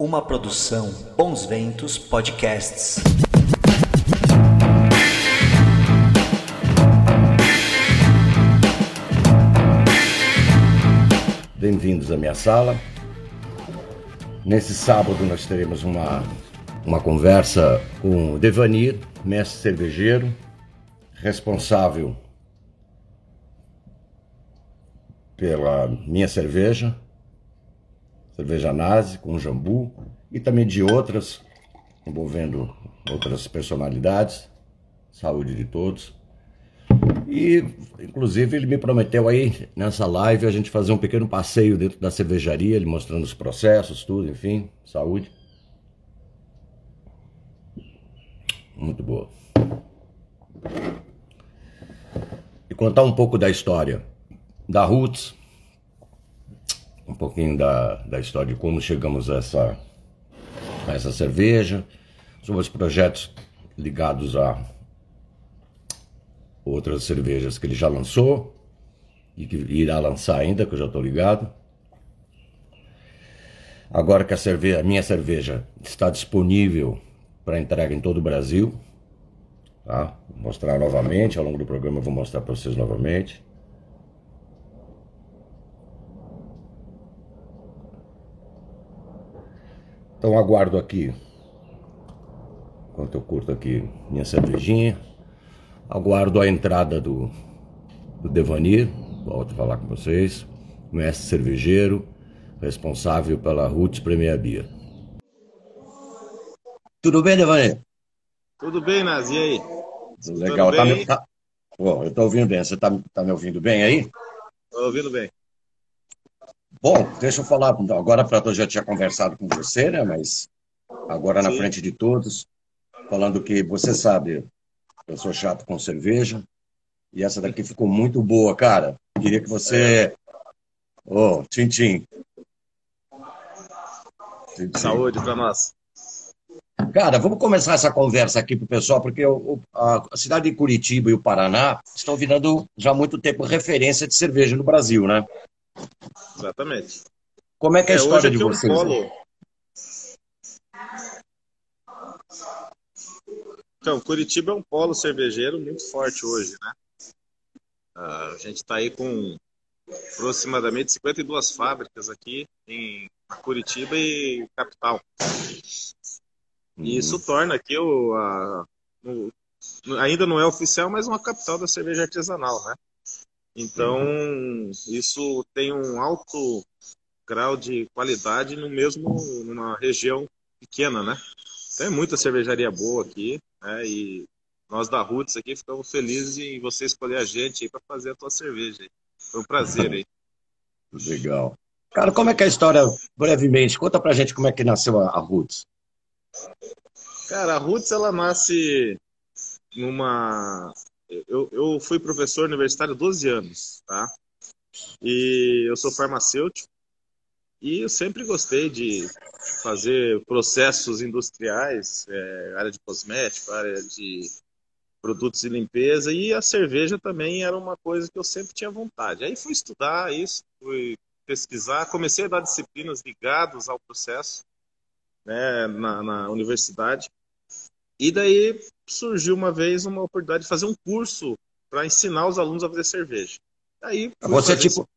Uma produção Bons Ventos Podcasts. Bem-vindos à minha sala. Nesse sábado nós teremos uma, uma conversa com o Devanir, mestre cervejeiro, responsável pela minha cerveja, cerveja nazi com jambu e também de outras, envolvendo outras personalidades. Saúde de todos. E, inclusive, ele me prometeu aí, nessa live, a gente fazer um pequeno passeio dentro da cervejaria, ele mostrando os processos, tudo, enfim, saúde. Muito boa. E contar um pouco da história da Roots, um pouquinho da, da história de como chegamos a essa, a essa cerveja, sobre os projetos ligados a outras cervejas que ele já lançou e que irá lançar ainda, que eu já estou ligado. Agora que a, cerveja, a minha cerveja está disponível para entrega em todo o Brasil, tá? Vou mostrar novamente, ao longo do programa eu vou mostrar para vocês novamente. Então aguardo aqui, enquanto eu curto aqui minha cervejinha, aguardo a entrada do, do Devanir, volto a falar com vocês, mestre cervejeiro, responsável pela Roots Premier Bia. Tudo bem, Devanir? Tudo bem, Nazi, e aí? Tudo legal, tá me, tá... Bom, eu estou ouvindo bem, você está tá me ouvindo bem aí? Estou ouvindo bem. Bom, deixa eu falar, agora para eu já tinha conversado com você, né? Mas agora na Sim. frente de todos, falando que você sabe, eu sou chato com cerveja e essa daqui ficou muito boa, cara. Queria que você, ô, oh, tchim, tchim. Saúde para nós. Cara, vamos começar essa conversa aqui para o pessoal, porque a cidade de Curitiba e o Paraná estão virando já há muito tempo referência de cerveja no Brasil, né? Exatamente. Como é que é a é, história de vocês? polo... Então, Curitiba é um polo cervejeiro muito forte hoje, né? Uh, a gente está aí com aproximadamente 52 fábricas aqui em Curitiba e capital. E isso uhum. torna aqui o, a, o, ainda não é oficial, mas uma capital da cerveja artesanal, né? Então, uhum. isso tem um alto grau de qualidade no mesmo numa região pequena, né? Tem muita cervejaria boa aqui, né? E nós da Roots aqui ficamos felizes em você escolher a gente aí para fazer a tua cerveja. Aí. Foi um prazer aí. Legal. Cara, como é que é a história, brevemente? Conta pra gente como é que nasceu a, a Roots. Cara, a Roots ela nasce numa eu, eu fui professor universitário 12 anos, tá? E eu sou farmacêutico e eu sempre gostei de fazer processos industriais, é, área de cosmético, área de produtos de limpeza e a cerveja também era uma coisa que eu sempre tinha vontade. Aí fui estudar isso, fui pesquisar, comecei a dar disciplinas ligadas ao processo né, na, na universidade e daí surgiu uma vez uma oportunidade de fazer um curso para ensinar os alunos a fazer cerveja. Aí você tipo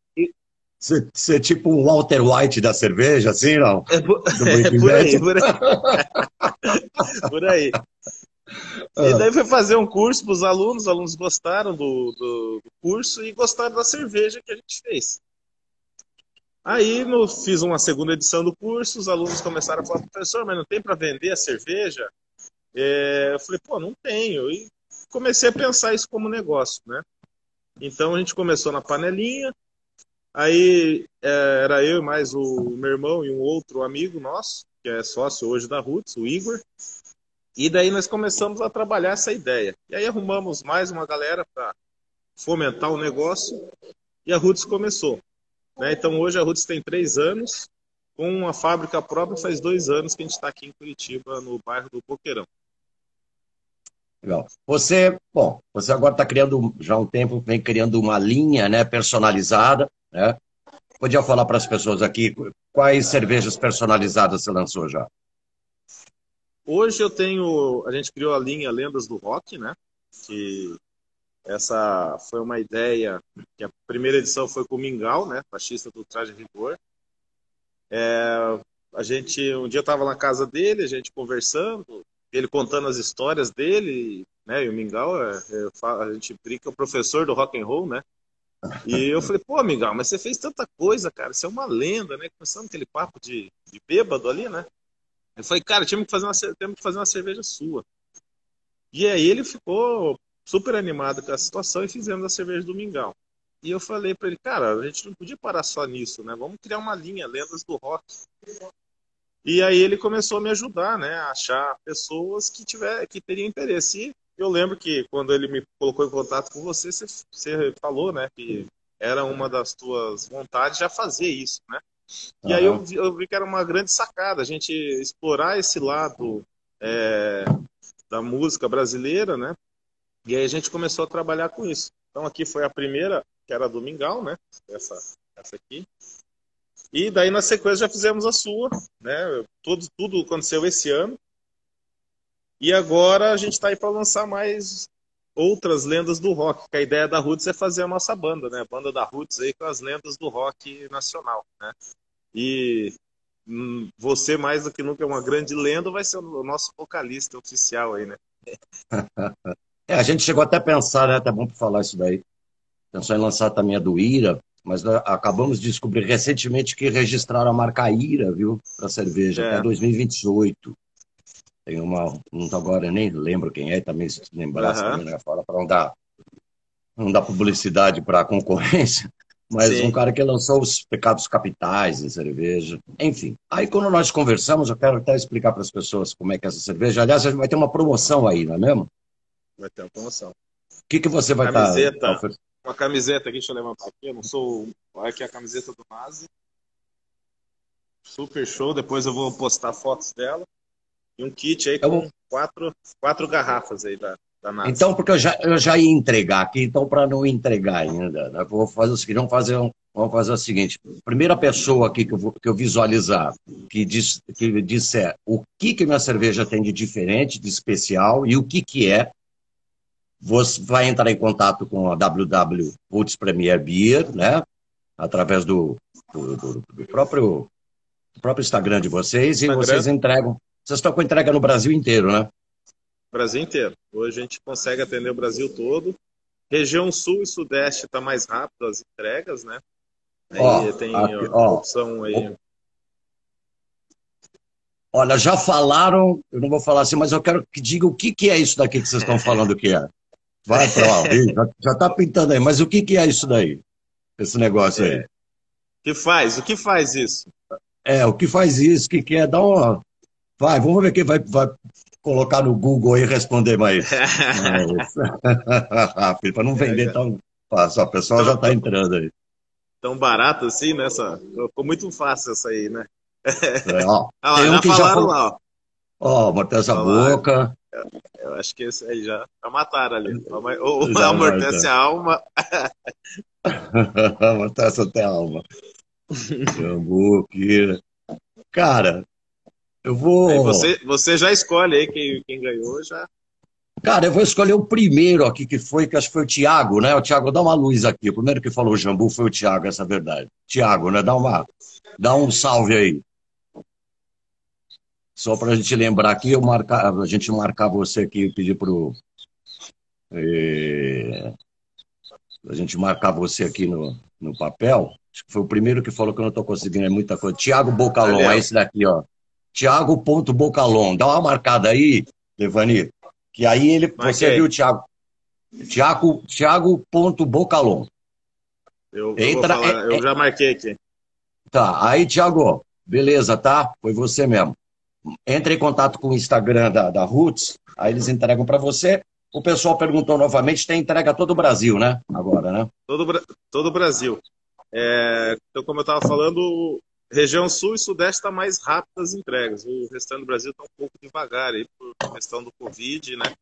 você, você é tipo um Walter White da cerveja, assim, não? É, por, é por aí, por aí. por aí. Ah. E daí foi fazer um curso para os alunos, os alunos gostaram do, do, do, curso e gostaram da cerveja que a gente fez. Aí no, fiz uma segunda edição do curso, os alunos começaram a falar, professor, mas não tem para vender a cerveja? É, eu falei, pô, não tenho. E comecei a pensar isso como negócio, né? Então a gente começou na panelinha, aí é, era eu mais o meu irmão e um outro amigo nosso, que é sócio hoje da Roots, o Igor. E daí nós começamos a trabalhar essa ideia. E aí arrumamos mais uma galera para fomentar o negócio e a Roots começou. Né? Então hoje a Roots tem três anos, com uma fábrica própria faz dois anos que a gente está aqui em Curitiba, no bairro do Boqueirão. Legal. Você, bom, você agora está criando já há um tempo, vem criando uma linha, né, personalizada, né? podia falar para as pessoas aqui quais cervejas personalizadas você lançou já? Hoje eu tenho, a gente criou a linha Lendas do Rock, né? Que essa foi uma ideia que a primeira edição foi com o Mingau, né? Fascista do Traje Rigor. É, a gente um dia estava na casa dele, a gente conversando, ele contando as histórias dele, né? E o Mingau, é, é, a gente brinca, é o professor do rock and roll, né? E eu falei, pô, Mingau, mas você fez tanta coisa, cara, você é uma lenda, né? Começando aquele papo de, de bêbado ali, né? Eu falei, cara, temos que fazer uma, temos que fazer uma cerveja sua. E aí ele ficou super animado com a situação e fizemos a cerveja do Mingau. E eu falei para ele, cara, a gente não podia parar só nisso, né? Vamos criar uma linha, lendas do rock. E aí ele começou a me ajudar, né, a achar pessoas que tiver, que teriam interesse. E eu lembro que quando ele me colocou em contato com você, você, você falou, né, que era uma das tuas vontades já fazer isso, né? E uhum. aí eu vi, eu vi, que era uma grande sacada a gente explorar esse lado é, da música brasileira, né? E aí a gente começou a trabalhar com isso. Então aqui foi a primeira, que era do Mingau, né? Essa, essa aqui. E daí na sequência já fizemos a sua, né? Tudo, tudo aconteceu esse ano. E agora a gente está aí para lançar mais outras lendas do rock. Que a ideia da Roots é fazer a nossa banda, né? A banda da Roots aí com as lendas do rock nacional, né? E hum, você mais do que nunca é uma grande lenda, vai ser o nosso vocalista oficial aí, né? É, a gente chegou até a pensar, né? Até bom para falar isso daí. Pensou em lançar também a do Ira, mas né, acabamos de descobrir recentemente que registraram a marca Ira, viu? Para cerveja, é. até 2028. Tem uma, não agora nem lembro quem é, também se lembrar, uhum. também, né? Fala para não dar, não dar publicidade para a concorrência mas Sim. um cara que lançou os pecados capitais em cerveja. Enfim, aí quando nós conversamos, eu quero até explicar para as pessoas como é que é essa cerveja. Aliás, vai ter uma promoção aí, não é mesmo? Vai ter uma promoção. O que, que você vai camiseta, estar... Uma camiseta aqui, deixa eu levantar aqui, eu não sou... Olha aqui a camiseta do Nazi. Super show, depois eu vou postar fotos dela. E um kit aí com vou... quatro, quatro garrafas aí da, então, porque eu já, eu já ia entregar aqui, então para não entregar ainda, né, vou fazer o seguinte, vamos fazer, um, vamos fazer o seguinte. Primeira pessoa aqui que eu, vou, que eu visualizar, que, diz, que disser o que, que minha cerveja tem de diferente, de especial e o que, que é, você vai entrar em contato com a WW Roots Premier Beer, né? Através do, do, do, do próprio, do próprio Instagram de vocês, e Instagram. vocês entregam. Vocês estão com entrega no Brasil inteiro, né? Brasil inteiro. Hoje a gente consegue atender o Brasil todo. Região Sul e Sudeste está mais rápido as entregas, né? Aí tem aqui, a opção aí. Olha, já falaram, eu não vou falar assim, mas eu quero que diga o que, que é isso daqui que vocês estão falando que é. Vai para lá, já está pintando aí, mas o que, que é isso daí? Esse negócio aí. É. que faz? O que faz isso? É, o que faz isso, o que, que é? Dá uma. Vai, vamos ver quem vai, vai colocar no Google e responder mais. Para não vender é, tão fácil. A pessoa já está entrando aí. Tão barato assim, né? Ficou muito fácil essa aí, né? É, ó, ah, um já falaram já... lá, ó. Ó, amortece a boca. Eu acho que esse aí já, já mataram ali. Ou amortece a alma. amortece até a alma. Jambu, Cara, eu vou. Aí você, você já escolhe aí quem, quem ganhou já. Cara, eu vou escolher o primeiro aqui, que foi, que acho que foi o Tiago, né? O Tiago, dá uma luz aqui. O primeiro que falou jambu foi o Tiago, essa é a verdade. Tiago, né? Dá, uma, dá um salve aí. Só para a gente lembrar aqui, eu marcar, a gente marcar você aqui, pedir pro. É, a gente marcar você aqui no, no papel. Acho que foi o primeiro que falou que eu não estou conseguindo, é muita coisa. Tiago Bocalon, é esse daqui, ó. Tiago.bocalon. Dá uma marcada aí, Levani, que aí ele, você viu o Tiago. Tiago, Tiago.bocalon. Eu, Entra, eu, é, eu é, já marquei aqui. Tá, aí, Tiago, beleza, tá? Foi você mesmo. Entra em contato com o Instagram da, da Roots, aí eles entregam para você. O pessoal perguntou novamente, tem entrega todo o Brasil, né? Agora, né? Todo, todo o Brasil. É, então, como eu estava falando, Região Sul e Sudeste está mais rápido as entregas. O restante do Brasil está um pouco devagar aí por questão do Covid, né?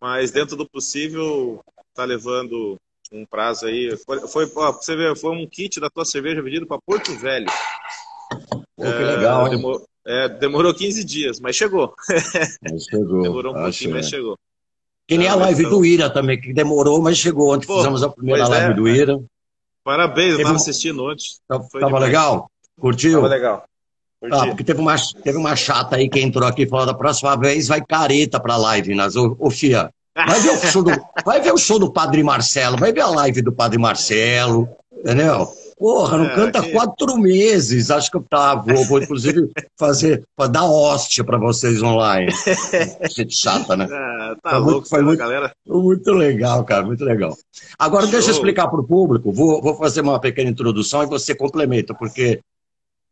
Mas dentro do possível está levando um prazo aí. Foi, foi ó, você ver, foi um kit da tua cerveja vendido para Porto Velho. Pô, que legal, é, é, demorou 15 dias, mas chegou. Mas chegou. demorou um pouquinho, mas chegou. Que nem a live então... do Ira também, que demorou, mas chegou. Ontem Pô, fizemos a primeira live é, do Ira. Parabéns, eu estava assistindo ontem. Tava legal? Curtiu? Tava legal. Ah, porque teve uma, teve uma chata aí que entrou aqui falando da próxima vez vai careta pra live, nas, ô, ô Fia. Vai ver, o show do, vai ver o show do Padre Marcelo, vai ver a live do Padre Marcelo, entendeu? Porra, não é, canta que... quatro meses. Acho que eu tá, vou, vou inclusive fazer, pra dar hóstia pra vocês online. Gente chata, né? Ah, tá foi louco, muito, foi muito, galera. muito legal, cara, muito legal. Agora, Show. deixa eu explicar pro público, vou, vou fazer uma pequena introdução e você complementa, porque,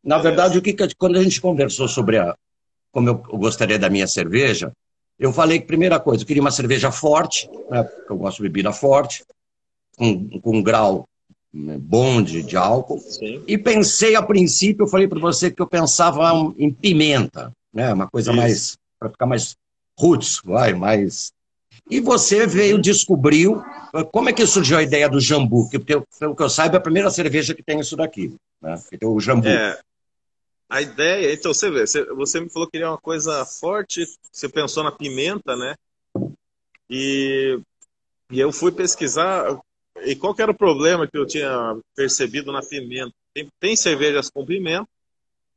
na verdade, o que, quando a gente conversou sobre a, como eu, eu gostaria da minha cerveja, eu falei que, primeira coisa, eu queria uma cerveja forte, né, porque eu gosto de bebida forte, com, com um grau né, bom de, álcool. Sim. E pensei, a princípio, eu falei para você que eu pensava em pimenta, né, uma coisa Isso. mais, para ficar mais roots, vai, mais... E você veio, descobriu, como é que surgiu a ideia do jambu? Porque, pelo que eu saiba, é a primeira cerveja que tem isso daqui, né, que tem o jambu. É, a ideia, então você vê, você me falou que queria uma coisa forte, você pensou na pimenta, né? E, e eu fui pesquisar, e qual era o problema que eu tinha percebido na pimenta? Tem, tem cervejas com pimenta,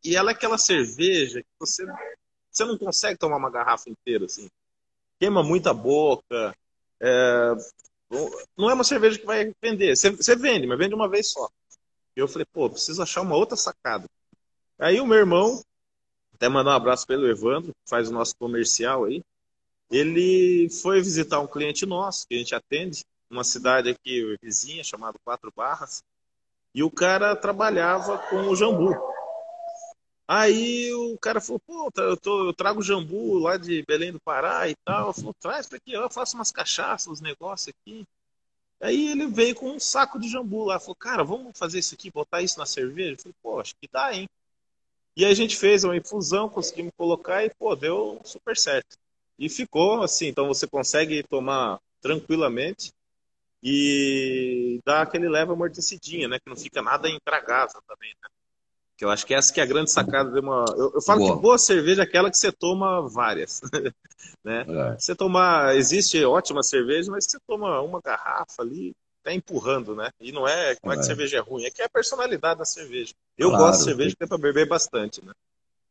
e ela é aquela cerveja que você, você não consegue tomar uma garrafa inteira, assim. Queima muita boca, é, não é uma cerveja que vai vender. Você, você vende, mas vende uma vez só. E eu falei, pô, preciso achar uma outra sacada. Aí o meu irmão, até mandar um abraço pelo Evandro, que faz o nosso comercial aí. Ele foi visitar um cliente nosso, que a gente atende, uma cidade aqui vizinha, chamada Quatro Barras, e o cara trabalhava com o jambu. Aí o cara falou, pô, eu, tô, eu trago jambu lá de Belém do Pará e tal. Falou, traz pra aqui, eu faço umas cachaças, uns negócios aqui. Aí ele veio com um saco de jambu lá. Falou, cara, vamos fazer isso aqui, botar isso na cerveja? Eu falei, pô, acho que dá, hein? E a gente fez uma infusão, conseguimos colocar e, pô, deu super certo. E ficou assim, então você consegue tomar tranquilamente e dá aquele leve amortecidinha, né? Que não fica nada intragável também, né? Que eu acho que essa que é a grande sacada de uma. Eu, eu falo boa. que boa cerveja é aquela que você toma várias. né? É. Você tomar. Existe ótima cerveja, mas você toma uma garrafa ali, tá empurrando, né? E não é como é, que é. cerveja é ruim, é que é a personalidade da cerveja. Eu claro, gosto de cerveja que é para beber bastante, né?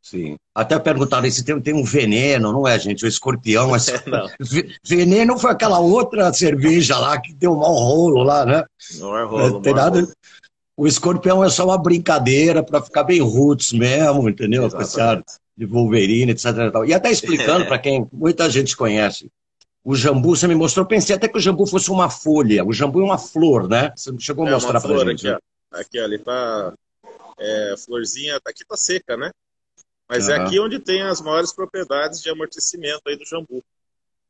Sim. Até perguntaram se tem, tem um veneno, não é, gente? O escorpião. Mas... É, veneno foi aquela outra cerveja lá que deu um mau rolo lá, né? Não é rolo. tem nada. Rolo. O escorpião é só uma brincadeira para ficar bem roots mesmo, entendeu? Ar de Wolverine, etc. E até explicando para quem muita gente conhece o jambu, você me mostrou, pensei até que o jambu fosse uma folha. O jambu é uma flor, né? Você chegou a é mostrar para gente. Aqui, ó. aqui, ó, ele tá. É, florzinha, aqui tá seca, né? Mas uhum. é aqui onde tem as maiores propriedades de amortecimento aí do jambu.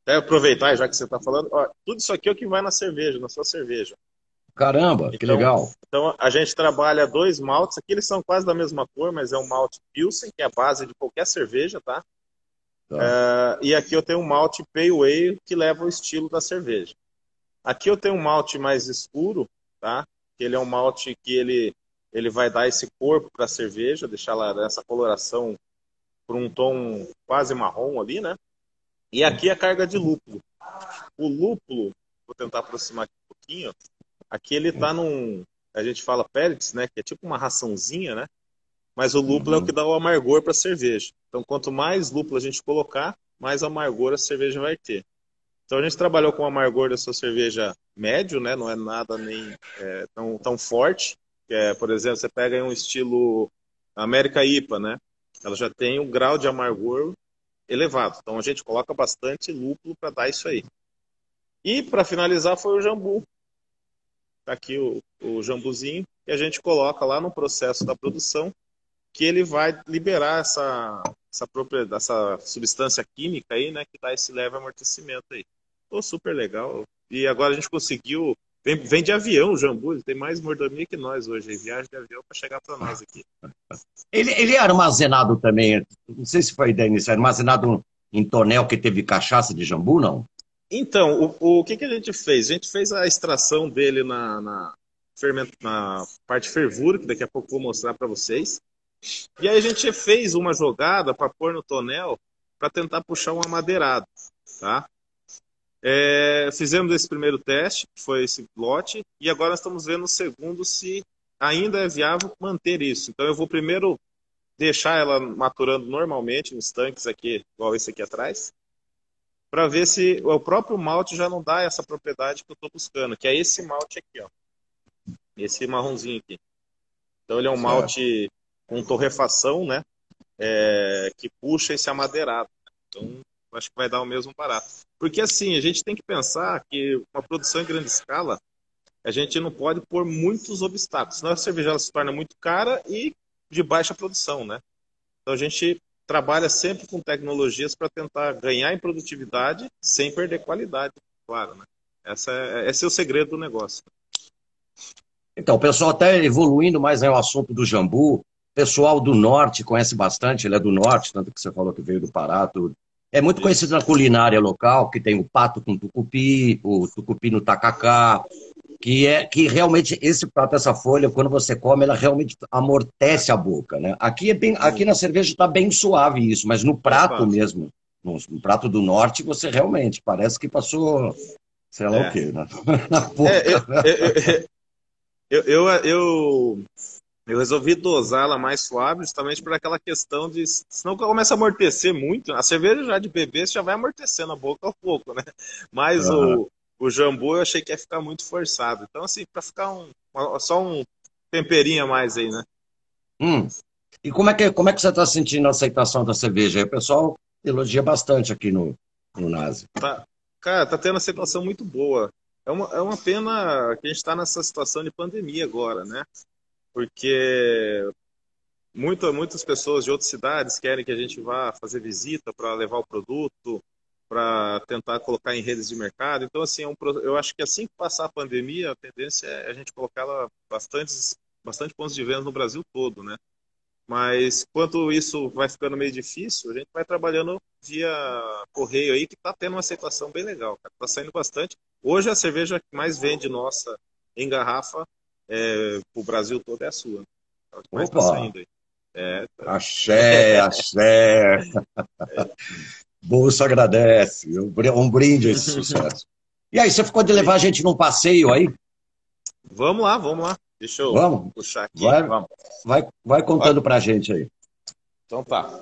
Até aproveitar, já que você está falando, ó, tudo isso aqui é o que vai na cerveja, na sua cerveja. Caramba, então, que legal. Então a gente trabalha dois maltes, aqui eles são quase da mesma cor, mas é um malte Pilsen, que é a base de qualquer cerveja, tá? Tá. Uh, e aqui eu tenho um malte Pale Ale que leva o estilo da cerveja. Aqui eu tenho um malte mais escuro, tá? Que ele é um malte que ele, ele vai dar esse corpo para a cerveja, deixar ela nessa coloração por um tom quase marrom ali, né? E aqui a carga de lúpulo. O lúpulo, vou tentar aproximar aqui um pouquinho. Aqui ele tá num, a gente fala pellets, né? Que é tipo uma raçãozinha, né? mas o lúpulo uhum. é o uhum. que dá o amargor para a cerveja. Então, quanto mais lúpulo a gente colocar, mais amargor a cerveja vai ter. Então, a gente trabalhou com o amargor da sua cerveja médio, né? Não é nada nem é, tão, tão forte. É, por exemplo, você pega um estilo América IPA, né? Ela já tem um grau de amargor elevado. Então, a gente coloca bastante lúpulo para dar isso aí. E, para finalizar, foi o jambu. Tá aqui o, o jambuzinho. E a gente coloca lá no processo da produção que ele vai liberar essa, essa, própria, essa substância química aí, né, que dá esse leve amortecimento aí. Pô, super legal. E agora a gente conseguiu. Vem, vem de avião o Jambu, ele tem mais mordomia que nós hoje, ele viagem de avião para chegar para nós aqui. Ele, ele é armazenado também, não sei se foi ideia inicial, armazenado em tonel que teve cachaça de jambu, não? Então, o, o que, que a gente fez? A gente fez a extração dele na, na, ferment, na parte fervura, que daqui a pouco eu vou mostrar para vocês. E aí a gente fez uma jogada para pôr no tonel para tentar puxar um amadeirado, tá? É, fizemos esse primeiro teste, que foi esse lote, e agora estamos vendo o segundo se ainda é viável manter isso. Então eu vou primeiro deixar ela maturando normalmente nos tanques aqui, igual esse aqui atrás, para ver se o próprio malte já não dá essa propriedade que eu estou buscando, que é esse malte aqui, ó. Esse marronzinho aqui. Então ele é um certo. malte com torrefação, né? É, que puxa esse amadeirado. Então acho que vai dar o mesmo barato. Porque assim, a gente tem que pensar que uma produção em grande escala, a gente não pode pôr muitos obstáculos, senão a cerveja se torna muito cara e de baixa produção, né? Então a gente trabalha sempre com tecnologias para tentar ganhar em produtividade sem perder qualidade, claro, né? Essa é, esse é o segredo do negócio. Então, o pessoal até evoluindo mais é o assunto do jambu. Pessoal do norte conhece bastante, ele é do norte, tanto que você falou que veio do Pará, tudo. É muito conhecido na culinária local, que tem o pato com tucupi, o tucupi no tacacá, que é que realmente esse prato, essa folha, quando você come, ela realmente amortece a boca, né? Aqui é bem, aqui na cerveja está bem suave isso, mas no prato é mesmo, no, no, prato do norte, você realmente parece que passou, sei lá é. o quê, né? na boca. É, eu, eu, eu, eu, resolvi dosá-la mais suave justamente por aquela questão de, senão começa a amortecer muito, a cerveja já de bebê já vai amortecendo a boca ao pouco, né? Mas uhum. o o jambu eu achei que ia ficar muito forçado. Então, assim, para ficar um, só um temperinho a mais aí, né? Hum. E como é que, como é que você está sentindo a aceitação da cerveja? O pessoal elogia bastante aqui no, no Nazi. Tá, cara, tá tendo aceitação muito boa. É uma, é uma pena que a gente está nessa situação de pandemia agora, né? Porque muita, muitas pessoas de outras cidades querem que a gente vá fazer visita para levar o produto, para tentar colocar em redes de mercado. Então, assim, é um, eu acho que assim que passar a pandemia, a tendência é a gente colocá-la bastante, bastante pontos de venda no Brasil todo, né? Mas quanto isso vai ficando meio difícil, a gente vai trabalhando via correio aí, que está tendo uma aceitação bem legal. Está saindo bastante. Hoje a cerveja que mais vende nossa em garrafa é, o Brasil todo é a sua. O que mais está saindo aí. É, tá... Axé, axé. É. Bolso agradece. Um brinde a esse sucesso. E aí, você ficou de levar a gente num passeio aí? Vamos lá, vamos lá. Deixa eu vamos? puxar aqui. Vai, vamos. vai, vai contando para a gente aí. Então tá.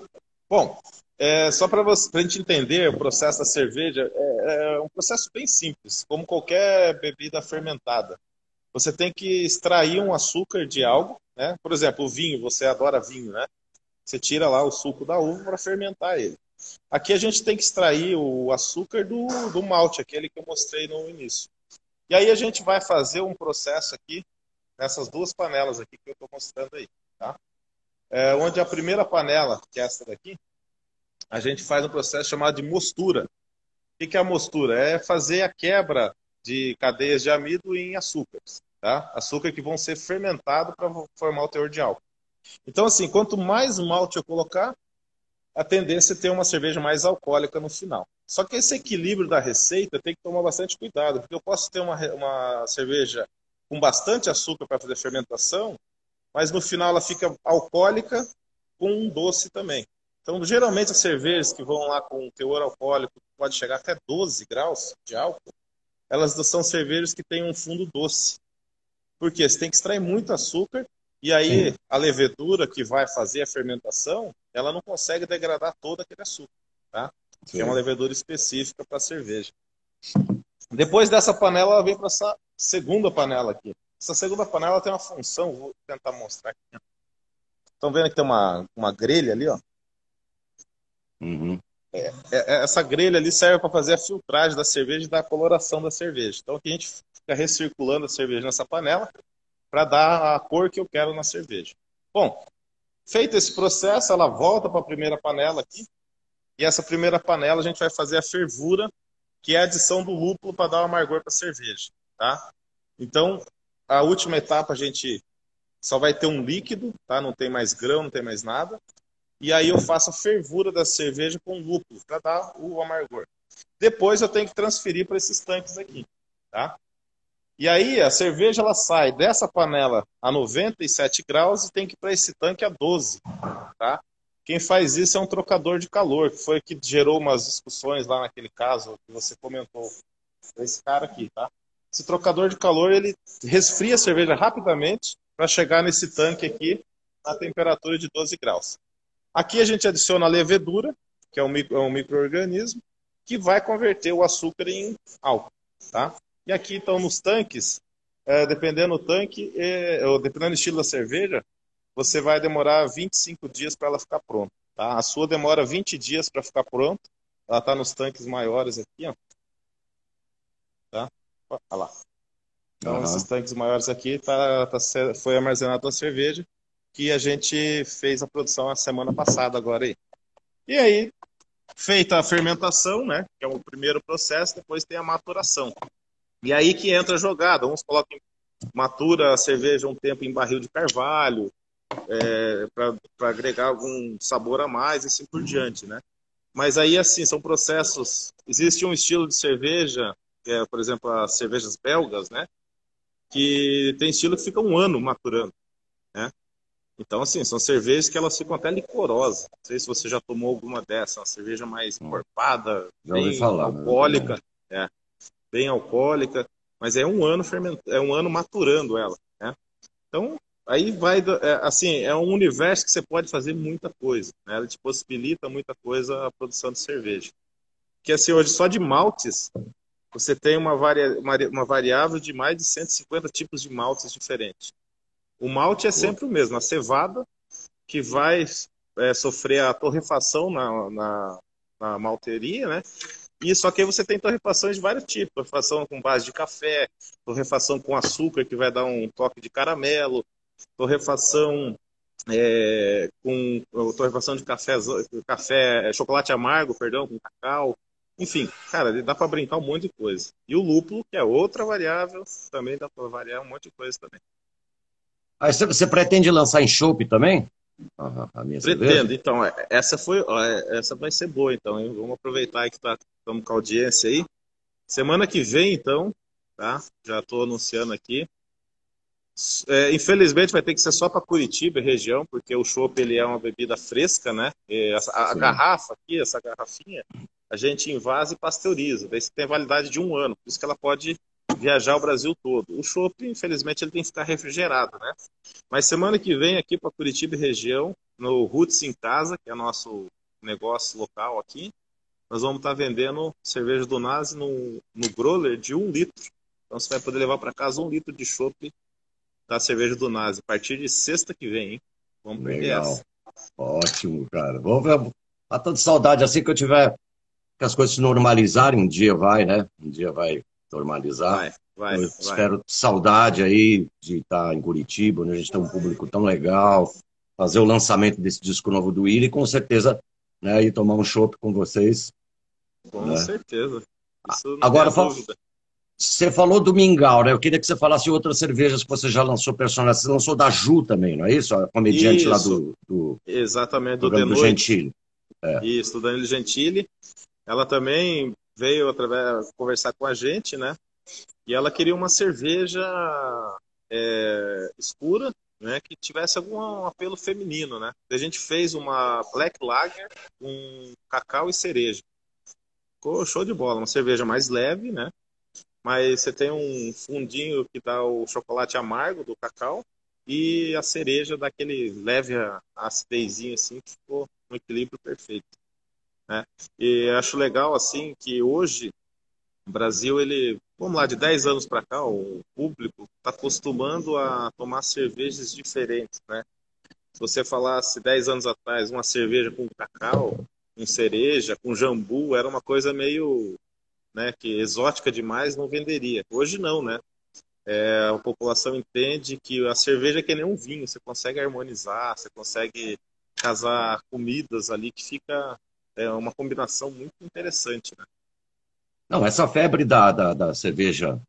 Bom, é, só para a gente entender o processo da cerveja, é, é, um processo bem simples, como qualquer bebida fermentada. Você tem que extrair um açúcar de algo, né? Por exemplo, o vinho, você adora vinho, né? Você tira lá o suco da uva para fermentar ele. Aqui a gente tem que extrair o açúcar do, do malte, aquele que eu mostrei no início. E aí a gente vai fazer um processo aqui, nessas duas panelas aqui que eu estou mostrando aí. Tá? É, onde a primeira panela, que é essa daqui, a gente faz um processo chamado de mostura. O que é a mostura? É fazer a quebra de cadeias de amido em açúcares. Tá? Açúcar que vão ser fermentados para formar o teor de álcool. Então, assim, quanto mais malte eu colocar, a tendência é ter uma cerveja mais alcoólica no final. Só que esse equilíbrio da receita tem que tomar bastante cuidado, porque eu posso ter uma, uma cerveja com bastante açúcar para fazer fermentação, mas no final ela fica alcoólica com um doce também. Então, geralmente as cervejas que vão lá com teor alcoólico pode chegar até 12 graus de álcool, elas são cervejas que têm um fundo doce. Por quê? Você tem que extrair muito açúcar e aí Sim. a levedura que vai fazer a fermentação, ela não consegue degradar todo aquele açúcar, tá? Sim. É uma levedura específica para cerveja. Depois dessa panela, ela vem para essa segunda panela aqui. Essa segunda panela tem uma função, vou tentar mostrar aqui. Estão vendo que tem uma, uma grelha ali, ó? Uhum. É, é, essa grelha ali serve para fazer a filtragem da cerveja e da coloração da cerveja. Então aqui a gente fica recirculando a cerveja nessa panela para dar a cor que eu quero na cerveja. Bom, feito esse processo, ela volta para a primeira panela aqui. E essa primeira panela a gente vai fazer a fervura, que é a adição do lúpulo para dar o amargor para a cerveja, tá? Então, a última etapa a gente só vai ter um líquido, tá? Não tem mais grão, não tem mais nada. E aí eu faço a fervura da cerveja com lúpulo para dar o amargor. Depois eu tenho que transferir para esses tanques aqui, tá? E aí a cerveja ela sai dessa panela a 97 graus e tem que ir para esse tanque a 12, tá? Quem faz isso é um trocador de calor, que foi que gerou umas discussões lá naquele caso que você comentou. Esse cara aqui, tá? Esse trocador de calor, ele resfria a cerveja rapidamente para chegar nesse tanque aqui na temperatura de 12 graus. Aqui a gente adiciona a levedura, que é um, micro, é um microorganismo, que vai converter o açúcar em álcool, tá? E aqui estão nos tanques, é, dependendo do tanque, é, ou dependendo do estilo da cerveja, você vai demorar 25 dias para ela ficar pronta. Tá? A sua demora 20 dias para ficar pronta. Ela está nos tanques maiores aqui, ó. Tá? Olha lá. Então, uhum. esses tanques maiores aqui tá, tá, foi armazenado a cerveja que a gente fez a produção a semana passada agora aí. E aí, feita a fermentação, né, que é o primeiro processo, depois tem a maturação. E aí que entra a jogada. Uns colocam, matura a cerveja um tempo em barril de carvalho, é, para agregar algum sabor a mais e assim por diante, né? Mas aí, assim, são processos... Existe um estilo de cerveja, é, por exemplo, as cervejas belgas, né? Que tem estilo que fica um ano maturando, né? Então, assim, são cervejas que elas ficam até licorosas. Não sei se você já tomou alguma dessas, uma cerveja mais hum. encorpada, bem falar, né? alcoólica, né? é, bem alcoólica, mas é um ano ferment... é um ano maturando ela, né? Então, aí vai, é, assim, é um universo que você pode fazer muita coisa, né? Ela te possibilita muita coisa a produção de cerveja. Que assim, hoje só de maltes, você tem uma, varia... uma variável de mais de 150 tipos de maltes diferentes. O malte é sempre o mesmo, a cevada, que vai é, sofrer a torrefação na, na, na malteria, né? E só que aí você tem torrefações de vários tipos, torrefação com base de café, torrefação com açúcar que vai dar um toque de caramelo, torrefação é, com torrefação de café, café, chocolate amargo, perdão, com cacau. Enfim, cara, dá para brincar um monte de coisa. E o lúpulo, que é outra variável, também dá para variar um monte de coisa também. Aí você, pretende lançar em chopp também? Ah, Pretendo, cerveja? então, é, essa foi, é, essa vai ser boa, então, hein? vamos aproveitar que tá, estamos com a audiência aí. Semana que vem, então, tá? Já estou anunciando aqui, é, infelizmente vai ter que ser só para Curitiba região, porque o chopp ele é uma bebida fresca, né? A, a garrafa aqui, essa garrafinha, a gente invasa e pasteuriza. Daí tem validade de um ano, por isso que ela pode viajar o Brasil todo. O chopp, infelizmente, ele tem que ficar refrigerado, né? Mas semana que vem aqui para Curitiba região, no Roots em Casa, que é nosso negócio local aqui, nós vamos estar tá vendendo cerveja do Nazi no, no growler de um litro. Então você vai poder levar para casa um litro de chopp da cerveja do Nazi a partir de sexta que vem, hein? Vamos perder Legal. essa. Ótimo, cara. Vamos ver. Tá tanta saudade assim que eu tiver que as coisas se normalizarem, um dia vai, né? Um dia vai normalizar. Vai, vai. Eu vai. espero saudade aí de estar em Curitiba, onde a gente tem um público tão legal, fazer o lançamento desse disco novo do Willi e com certeza né, ir tomar um chopp com vocês. Com né? certeza. Agora, você falou do Mingau, né? Eu queria que você falasse outras cervejas que você já lançou personagens. Você lançou da Ju também, não é isso? A comediante isso. lá do, do. Exatamente, do, do Gentili. É. Isso, do Danilo Gentili. Ela também veio através conversar com a gente, né? E ela queria uma cerveja é, escura, né? Que tivesse algum apelo feminino, né? A gente fez uma Black Lager com cacau e cereja. Ficou show de bola, uma cerveja mais leve, né? mas você tem um fundinho que dá o chocolate amargo do cacau e a cereja daquele leve acidezinho assim que ficou um equilíbrio perfeito. Né? E acho legal assim que hoje o Brasil ele, vamos lá, de 10 anos para cá, o público está acostumando a tomar cervejas diferentes, né? Se você falasse 10 anos atrás uma cerveja com cacau, com cereja, com jambu, era uma coisa meio né, que exótica demais não venderia. Hoje não, né? É, a população entende que a cerveja é que nem um vinho, você consegue harmonizar, você consegue casar comidas ali que fica é, uma combinação muito interessante, né? Não, essa febre da, da, da cerveja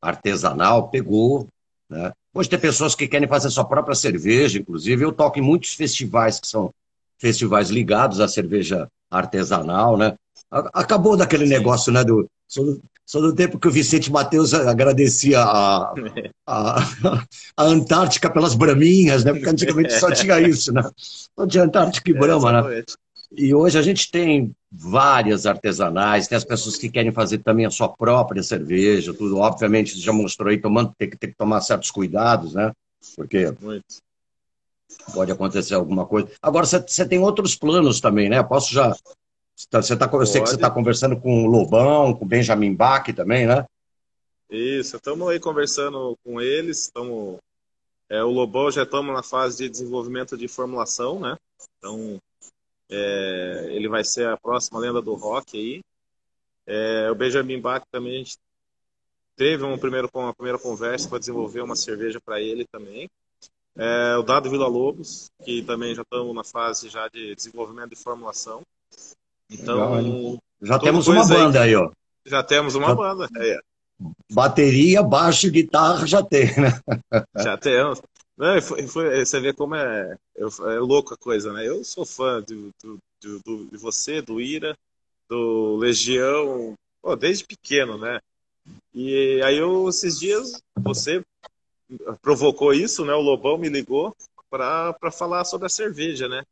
artesanal pegou, né? Hoje tem pessoas que querem fazer sua própria cerveja, inclusive eu toco em muitos festivais que são festivais ligados à cerveja artesanal, né? Acabou daquele negócio, né? Do, só, do, só do tempo que o Vicente Matheus agradecia a, a, a, Antártica pelas braminhas, né? Porque antigamente só tinha isso, né? Só tinha Antártica e Brahma, é, né? E hoje a gente tem várias artesanais, tem as pessoas que querem fazer também a sua própria cerveja, tudo. Obviamente, já mostrou aí, tomando, tem que, tem que tomar certos cuidados, né? Porque Muito. pode acontecer alguma coisa. Agora, você tem outros planos também, né? Posso já você tá, eu sei que você está conversando com o Lobão, com o Benjamin Bach também, né? Isso, estamos aí conversando com eles. Estamos, é, o Lobão já estamos na fase de desenvolvimento de formulação, né? Então, é, ele vai ser a próxima lenda do rock aí. É, o Benjamin Bach também a gente teve um primeiro, uma primeira conversa para desenvolver uma cerveja para ele também. É, o Dado Vila Lobos, que também já estamos na fase já de desenvolvimento de formulação. Então, Legal, já temos uma banda aí, aí, ó. Já temos uma já... banda. É. Bateria, baixo, guitarra já tem, né? Já temos. Não, foi, foi, você vê como é, é, louco a coisa, né? Eu sou fã do, do, do, de você, do Ira, do Legião, pô, desde pequeno, né? E aí eu, esses dias, você provocou isso, né? O Lobão me ligou para falar sobre a cerveja, né?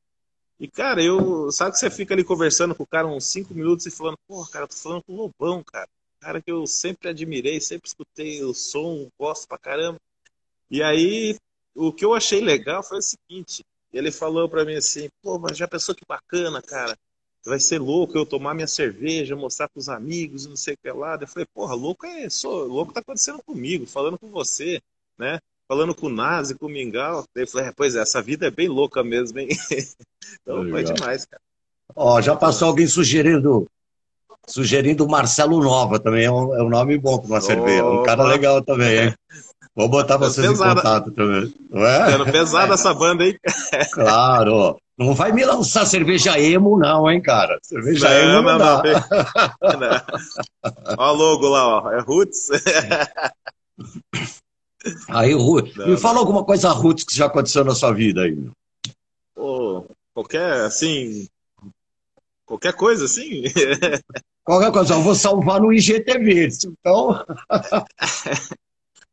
E, cara, eu. Sabe que você fica ali conversando com o cara uns cinco minutos e falando, pô, cara, tô falando com o Lobão, cara. Cara que eu sempre admirei, sempre escutei o som, gosto pra caramba. E aí, o que eu achei legal foi o seguinte: ele falou pra mim assim, pô, mas já pensou que bacana, cara? Vai ser louco eu tomar minha cerveja, mostrar pros amigos, não sei o que lá. Eu falei, porra, louco é sou, louco tá acontecendo comigo, falando com você, né? falando com o Nazi, com o Mingau. Ele falou, é, pois é, essa vida é bem louca mesmo, hein? então Legal. foi demais, cara. Ó, já passou alguém sugerindo sugerindo Marcelo Nova também, é um, é um nome bom para uma cerveja, um cara legal também, hein? Vou botar vocês pesada. em contato também. Não é? Pesada essa banda, hein? claro. Não vai me lançar cerveja emo, não, hein, cara? Cerveja não, emo não, não, dá. não. não. Ó o logo lá, ó. É Roots. Aí, Ru... me fala alguma coisa Roots que já aconteceu na sua vida aí. Pô, qualquer, assim, qualquer coisa, assim. qualquer coisa, eu vou salvar no IGTV, então...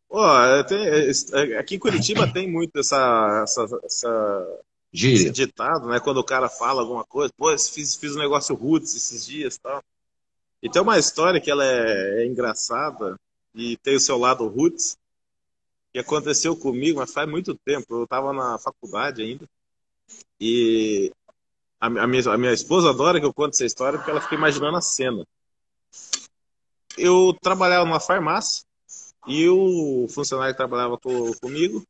Pô, tem, aqui em Curitiba tem muito essa, essa, essa esse ditado, né? Quando o cara fala alguma coisa, pô, fiz, fiz um negócio roots esses dias e tal. E tem uma história que ela é, é engraçada e tem o seu lado roots, que aconteceu comigo, mas faz muito tempo. Eu estava na faculdade ainda. E a, a, minha, a minha esposa adora que eu conte essa história porque ela fica imaginando a cena. Eu trabalhava numa farmácia e o funcionário que trabalhava com, comigo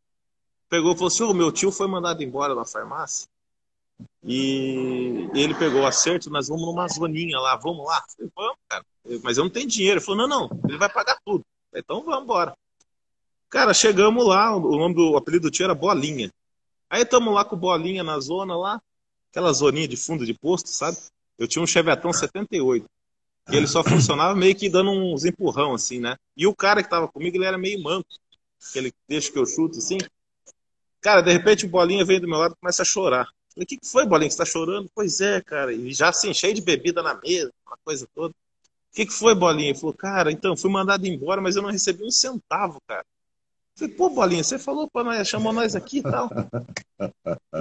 pegou e falou assim: meu tio foi mandado embora na farmácia. E ele pegou o acerto, nós vamos numa zoninha lá, vamos lá. falei, vamos, cara. Mas eu não tenho dinheiro. Ele falou: não, não, ele vai pagar tudo. falei, então vamos embora. Cara, chegamos lá, o nome do o apelido do tio era Bolinha. Aí estamos lá com Bolinha na zona lá, aquela zoninha de fundo de posto, sabe? Eu tinha um Chevetão 78. E ele só funcionava meio que dando uns empurrão, assim, né? E o cara que tava comigo, ele era meio manco. Aquele deixa que eu chuto, assim. Cara, de repente o Bolinha veio do meu lado e começa a chorar. Falei, o que, que foi, Bolinha, que você tá chorando? Pois é, cara. E já assim, cheio de bebida na mesa, uma coisa toda. O que, que foi, Bolinha? Ele falou, cara, então, fui mandado embora, mas eu não recebi um centavo, cara. Falei, pô, Bolinha, você falou para nós, chamou nós aqui e tal.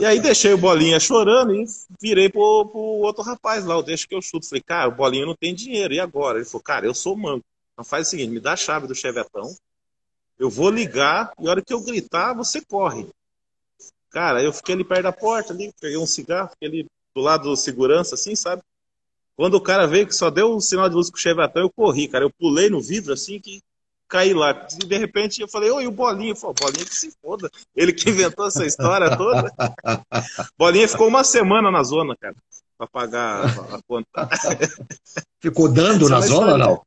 e aí deixei o Bolinha chorando e virei pro, pro outro rapaz lá, o deixa que eu chuto. Falei, cara, o Bolinha não tem dinheiro, e agora? Ele falou, cara, eu sou manco. Então faz o seguinte, me dá a chave do chevetão, eu vou ligar, e a hora que eu gritar, você corre. Cara, eu fiquei ali perto da porta, ali, peguei um cigarro, fiquei ali do lado do segurança, assim, sabe? Quando o cara veio que só deu um sinal de luz com o chevetão, eu corri, cara. Eu pulei no vidro, assim, que caí lá. E de repente eu falei, oi, o Bolinha. Falei, Bolinha que se foda. Ele que inventou essa história toda. Bolinha ficou uma semana na zona, cara, pra pagar a conta. Ficou dando na zona, ou não?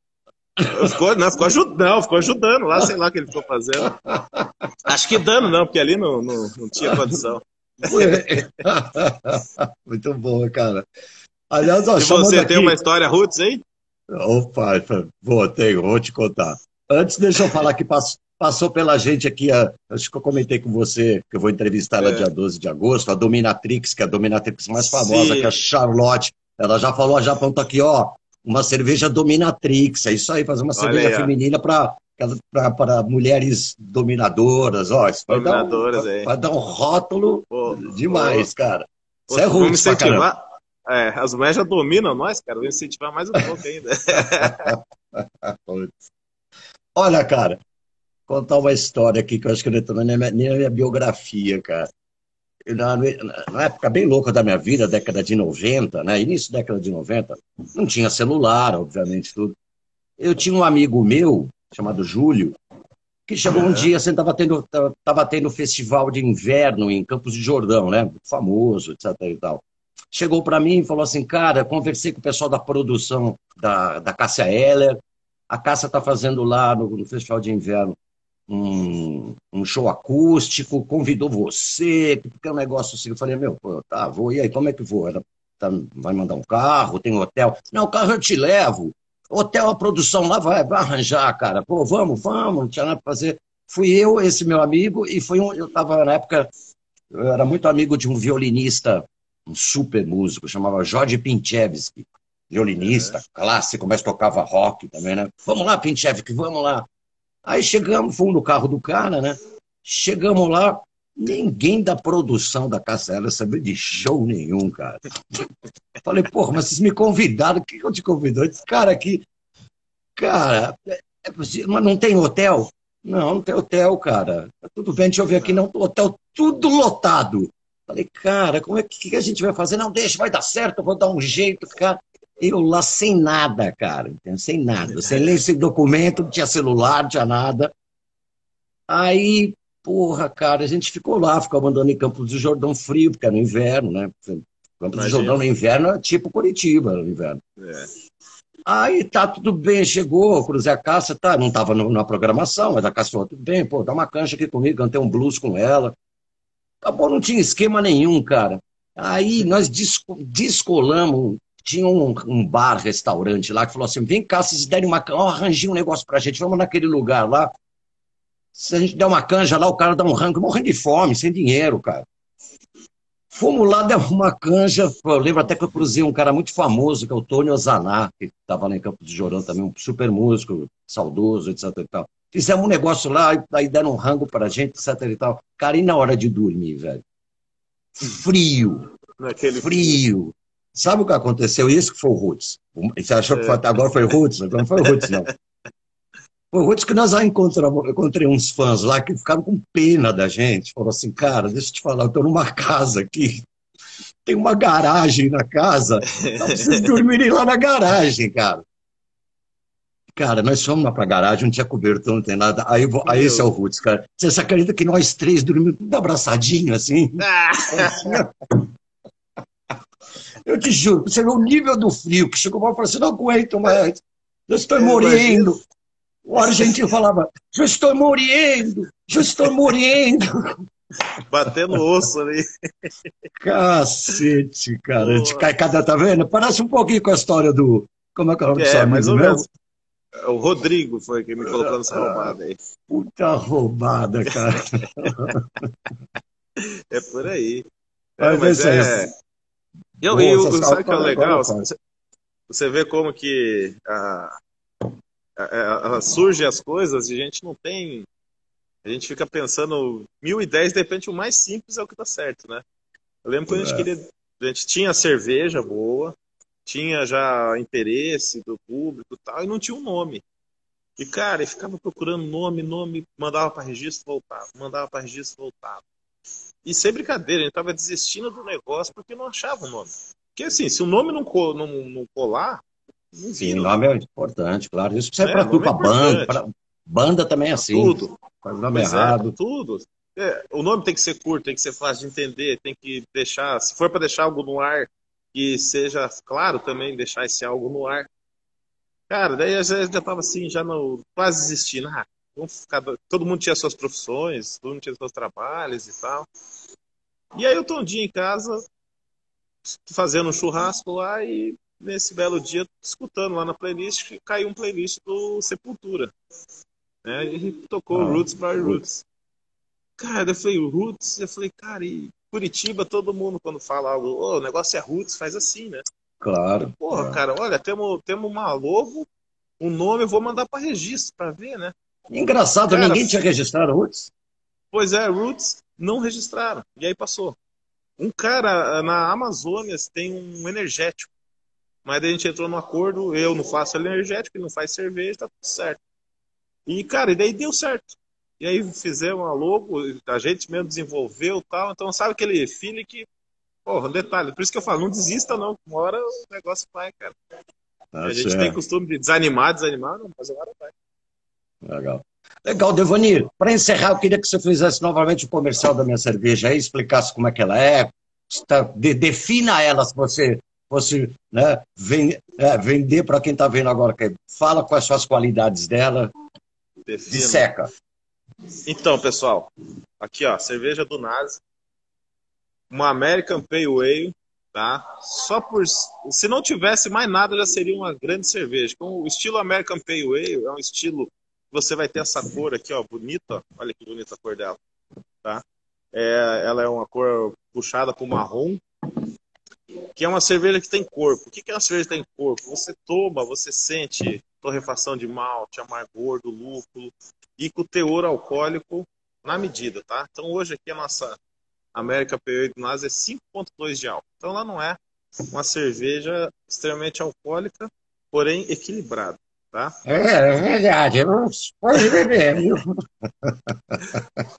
Ficou, não, ficou ajudando, não, ficou ajudando lá, sei lá o que ele ficou fazendo. Acho que dando, não, porque ali não, não, não tinha condição. Muito bom, cara. Aliás, ó, e você aqui... tem uma história roots aí? Opa, vou, tenho, vou te contar. Antes, deixa eu falar que passou, passou pela gente aqui, a, acho que eu comentei com você, que eu vou entrevistar ela é. dia 12 de agosto, a Dominatrix, que é a Dominatrix mais famosa, Sim. que é a Charlotte. Ela já falou, já apontou aqui, ó, uma cerveja dominatrix, é isso aí, fazer uma cerveja aí, feminina para para mulheres dominadoras, ó, isso vai, dominadoras, dar um, é. vai dar um rótulo pô, demais, pô. cara. Isso é ruim incentivar. É, as mulheres já dominam nós, cara. Vou incentivar mais um pouco ainda. Olha, cara, contar uma história aqui que eu acho que não entrou nem na minha biografia, cara na, na, época bem louca da minha vida, década de 90, né? Início da década de 90, não tinha celular, obviamente, tudo. Eu tinha um amigo meu, chamado Júlio, que chegou um dia, assim, tava tendo, tava tendo festival de inverno em Campos de Jordão, né? Famoso, etc e tal. Chegou para mim e falou assim, cara, conversei com o pessoal da produção da, da Cássia Heller, a Cássia tá fazendo lá no, no festival de inverno um, um, show acústico, convidou você, porque é um negócio assim. Eu falei, meu, pô, tá, vou, e aí, como é que vou? Ela, tá, vai mandar um carro, tem hotel? Não, o carro eu te levo. Hotel, a produção lá vai, vai arranjar, cara. Pô, vamos, vamos, não tinha nada para fazer. Fui eu, esse meu amigo, e foi um, eu estava na época, eu era muito amigo de um violinista, um super músico, chamava Jorge Pinchevski, violinista, é. clássico, mas tocava rock também, né? Vamos lá, Pinchevski, vamos lá. Aí chegamos, fomos no carro do cara, né? Chegamos lá, ninguém da produção da Caçela sabia de show nenhum, cara. Falei, porra, mas vocês me convidaram, o que eu te convidou? Esse cara aqui, cara, é, é possível, mas não tem hotel? Não, não tem hotel, cara. Tá tudo bem, deixa eu ver aqui, não, hotel tudo lotado. Falei, cara, como é que, que a gente vai fazer? Não, deixa, vai dar certo, eu vou dar um jeito, cara. Eu lá sem nada, cara, sem nada. Sem ler esse documento, não tinha celular, não tinha nada. Aí, porra, cara, a gente ficou lá, ficou andando em Campos do Jordão frio, porque era no inverno, né? Campos do Jordão no inverno é tipo Curitiba no inverno. É. Aí tá tudo bem, chegou, cruzei a caça, tá, não tava no, na programação, mas a caça falou, tudo bem, pô, dá uma cancha aqui comigo, cantei um blues com ela. Acabou, não tinha esquema nenhum, cara. Aí nós descolamos tinha um, um, bar, restaurante lá, que falou assim: vem cá, vocês derem uma canja, arranjei um negócio pra gente, vamos naquele lugar lá. Se a gente der uma canja lá, o cara dá um rango, morrendo de fome, sem dinheiro, cara. Fomos lá, demos uma canja. Eu lembro até que eu cruzei um cara muito famoso, que é o Tony Ozaná, que estava lá em Campo de Jorão também, um super músico, saudoso, etc e tal. Fizemos um negócio lá, aí deram um rango pra gente, etc e tal. Cara, e na hora de dormir, velho? Frio. Naquele frio. Sabe o que aconteceu? Isso que foi o Roots. Você achou que foi, é. agora foi o Roots? Não foi o Roots, não. Foi o Roots que nós já encontramos. Eu encontrei uns fãs lá que ficaram com pena da gente. Falaram assim, cara, deixa eu te falar, eu estou numa casa aqui. Tem uma garagem na casa. Vocês dormirem lá na garagem, cara. Cara, nós fomos lá pra garagem, não tinha cobertor, não tem nada. Aí, aí esse é o Roots, cara. Você acredita que nós três dormimos tudo abraçadinho, assim? Ah. assim eu te juro, você vê o nível do frio, que chegou uma e falou assim, não aguento mais, eu estou é, morrendo. O argentino falava, eu estou morrendo, eu estou morrendo. Batendo osso ali. Cacete, cara. De cada, tá vendo? Parece um pouquinho com a história do. Como é que é o nome é, mais ou menos. O Rodrigo foi quem me colocou nessa roubada aí. Puta roubada, cara. é por aí. É, mas é, eu, Boa, eu, sabe o que é legal? Você, você vê como que a, a, a, surgem as coisas e a gente não tem. A gente fica pensando mil ideias, de repente o mais simples é o que dá certo, né? Eu lembro quando é. a gente é. queria. A gente tinha cerveja boa, tinha já interesse do público e tal, e não tinha um nome. E, cara, ficava procurando nome, nome, mandava para registro, voltava, mandava para registro, voltava. E sem brincadeira, a gente tava desistindo do negócio porque não achava o nome. Porque assim, se o nome não, não, não colar, não Sim, o nome é importante, claro. Isso serve é, para tudo, para banda, pra... banda também é assim. Tudo. Faz o nome pois é, errado. É, tudo. É, o nome tem que ser curto, tem que ser fácil de entender, tem que deixar, se for para deixar algo no ar, que seja claro também deixar esse algo no ar. Cara, daí às vezes já tava assim, já no, quase desistindo. Ah, todo mundo tinha suas profissões, todo mundo tinha seus trabalhos e tal. E aí eu tô um dia em casa, fazendo um churrasco lá e nesse belo dia, escutando lá na playlist, caiu um playlist do Sepultura. Né? E tocou ah, Roots by Roots. Cara, eu falei, Roots, eu falei, cara, e Curitiba, todo mundo quando fala algo, oh, o negócio é Roots, faz assim, né? Claro. Porra, claro. cara, olha, temos, temos uma logo, um nome, eu vou mandar para registro para ver, né? Engraçado, Cara, ninguém tinha registrado Roots. Pois é, Roots não registraram. E aí passou. Um cara na Amazônia tem um energético. Mas daí a gente entrou no acordo, eu não faço energético, ele não faz cerveja, tá tudo certo. E, cara, e daí deu certo. E aí fizemos a logo, a gente mesmo desenvolveu tal. Então, sabe aquele feeling que. Porra, um detalhe. Por isso que eu falo, não desista, não. Uma hora o negócio vai, cara. Tá a gente certo. tem costume de desanimar, desanimar, não, mas agora vai. Legal. Legal, Devani. Para encerrar, eu queria que você fizesse novamente o comercial da minha cerveja aí, explicasse como é que ela é, está- de- defina ela se você fosse né, ven- é, vender para quem está vendo agora. Fala quais são as qualidades dela, Defina. disseca. Então, pessoal, aqui ó, cerveja do Nazi, uma American Pale Ale, tá? Só por se não tivesse mais nada já seria uma grande cerveja. Com o estilo American Pale Ale é um estilo você vai ter essa cor aqui, ó, bonita, olha que bonita a cor dela, tá? É, ela é uma cor puxada para marrom, que é uma cerveja que tem corpo. O que é uma cerveja que tem corpo? Você toma, você sente torrefação de malte, amargor do lúpulo e com teor alcoólico na medida, tá? Então hoje aqui a nossa América P8 Nasa é 5.2 de álcool. Então ela não é uma cerveja extremamente alcoólica, porém equilibrada, tá? É, é verdade. Pode beber, viu?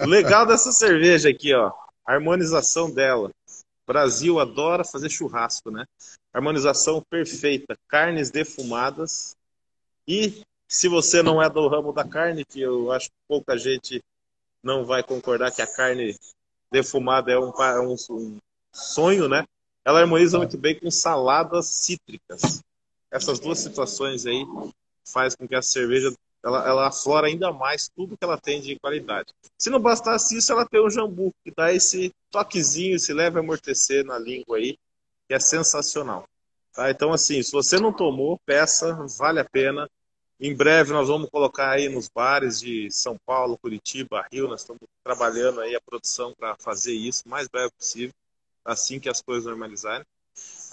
O legal dessa cerveja aqui, ó, a harmonização dela. Brasil adora fazer churrasco, né? Harmonização perfeita, carnes defumadas. E se você não é do ramo da carne, que eu acho que pouca gente não vai concordar que a carne defumada é um, pa- um- um sonho, né? Ela harmoniza muito bem com saladas cítricas. Essas duas situações aí faz com que a cerveja ela, ela aflora ainda mais tudo que ela tem de qualidade. Se não bastasse isso, ela tem o jambu, que dá esse toquezinho, esse leve amortecer na língua aí, que é sensacional. Tá? Então, assim, se você não tomou, peça, vale a pena. Em breve nós vamos colocar aí nos bares de São Paulo, Curitiba, Rio, nós estamos trabalhando aí a produção para fazer isso o mais breve possível, assim que as coisas normalizarem.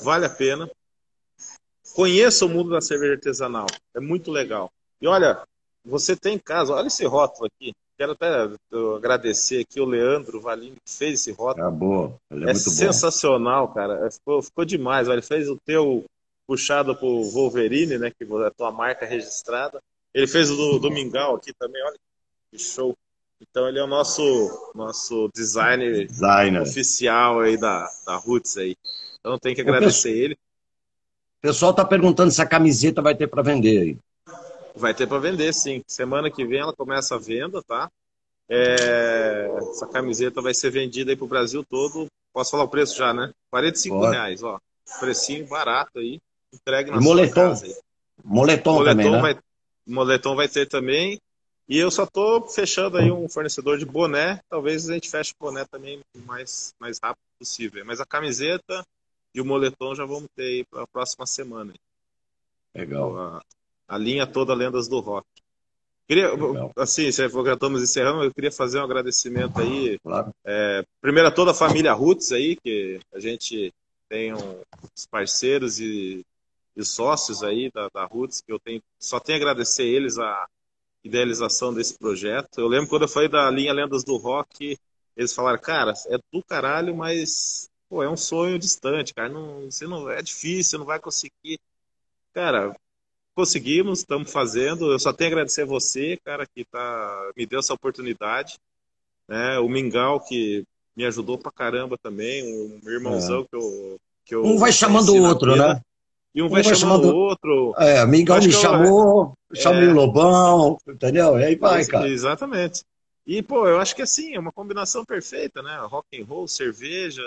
Vale a pena. Conheça o mundo da cerveja artesanal, é muito legal. E olha, você tem em casa, olha esse rótulo aqui. Quero até agradecer aqui o Leandro Valim que fez esse rótulo. É boa. É, É sensacional, cara. É, Ficou, ficou demais. Ele fez o teu puxado pro Wolverine, né? Que é a tua marca registrada. Ele fez o do, do Mingau aqui também, olha que show. Então ele é o nosso, nosso designer Designer. oficial aí da, da Roots aí. Então tem que agradecer ele. O pessoal está perguntando se a camiseta vai ter para vender aí. Vai ter para vender, sim. Semana que vem ela começa a venda, tá? É, Essa camiseta vai ser vendida aí pro Brasil todo. Posso falar o preço já, né? 45 Pode. reais, ó. Precinho barato aí. Entregue na E moletom? casa aí. Moletom, moletom também, né? vai, moletom vai ter também. E eu só tô fechando aí um fornecedor de boné. Talvez a gente feche o boné também o mais, mais rápido possível. Mas a camiseta e o moletom já vamos ter aí para a próxima semana. Legal. A, a linha toda Lendas do Rock. Queria, Legal. assim, se for que já estamos encerrando, eu queria fazer um agradecimento aí Claro. primeiro a toda a família Roots aí, que a gente tem um- os parceiros e, e sócios aí da, da Roots, que eu tenho, só tenho a agradecer eles a idealização desse projeto. Eu lembro quando eu falei da linha Lendas do Rock, eles falaram, cara, é do caralho, mas pô, é um sonho distante, cara, não, você não, é difícil, você não vai conseguir. Cara, conseguimos, estamos fazendo. Eu só tenho a agradecer a você, cara, que tá, me deu essa oportunidade. Né? O Mingau, que me ajudou pra caramba também. Um irmãozão que, eu, que eu. Um vai chamando o outro, vida. né? E um, Um vai, vai chamando o outro. É, Mingau me que eu- chamou, chamei é. o Lobão, entendeu? E aí vai, cara. Exatamente. E, pô, eu acho que assim, é uma combinação perfeita, né? Rock and roll, cerveja,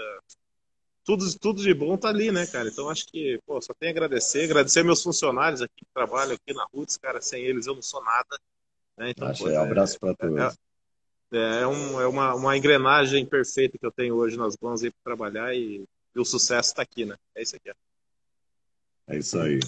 tudo, tudo de bom tá ali, né, cara? Então acho que, pô, só tenho a agradecer, agradecer meus funcionários aqui que trabalham aqui na Roots, cara, sem eles eu não sou nada. Né? Então, Acho pô, aí, é- abraço para todos. É, um- é uma, uma engrenagem perfeita que eu tenho hoje nas mãos aí para trabalhar e, e o sucesso está aqui, né? É isso aqui. É isso aí.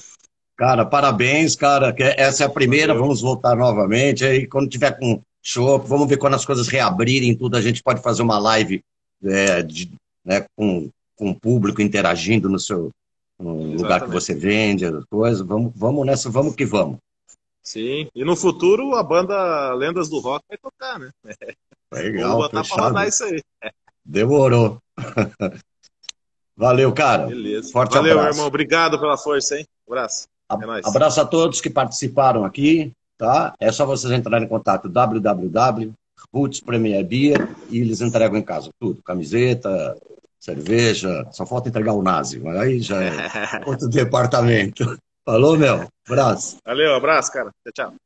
Cara, parabéns, cara. Essa é a primeira, Valeu. vamos voltar novamente. Aí, quando tiver com show, vamos ver quando as coisas reabrirem tudo, a gente pode fazer uma live é, de- né, com, com o público interagindo no seu, um lugar que você vende as coisas. Vamos, vamos nessa, vamos que vamos. Sim, e no futuro a banda Lendas do Rock vai tocar, né? Legal, Vou botar fechado. pra rodar isso aí. Demorou. Valeu, cara. Beleza. Forte Valeu, abraço. irmão. Obrigado pela força, hein? abraço. É nóis. Abraço a todos que participaram aqui, tá? É só vocês entrarem em contato www.roots Premier Beer e eles entregam em casa tudo, camiseta, cerveja, só falta entregar o nazi, mas aí já é outro departamento. Falou, meu? Abraço. Valeu, abraço, cara. Tchau, tchau.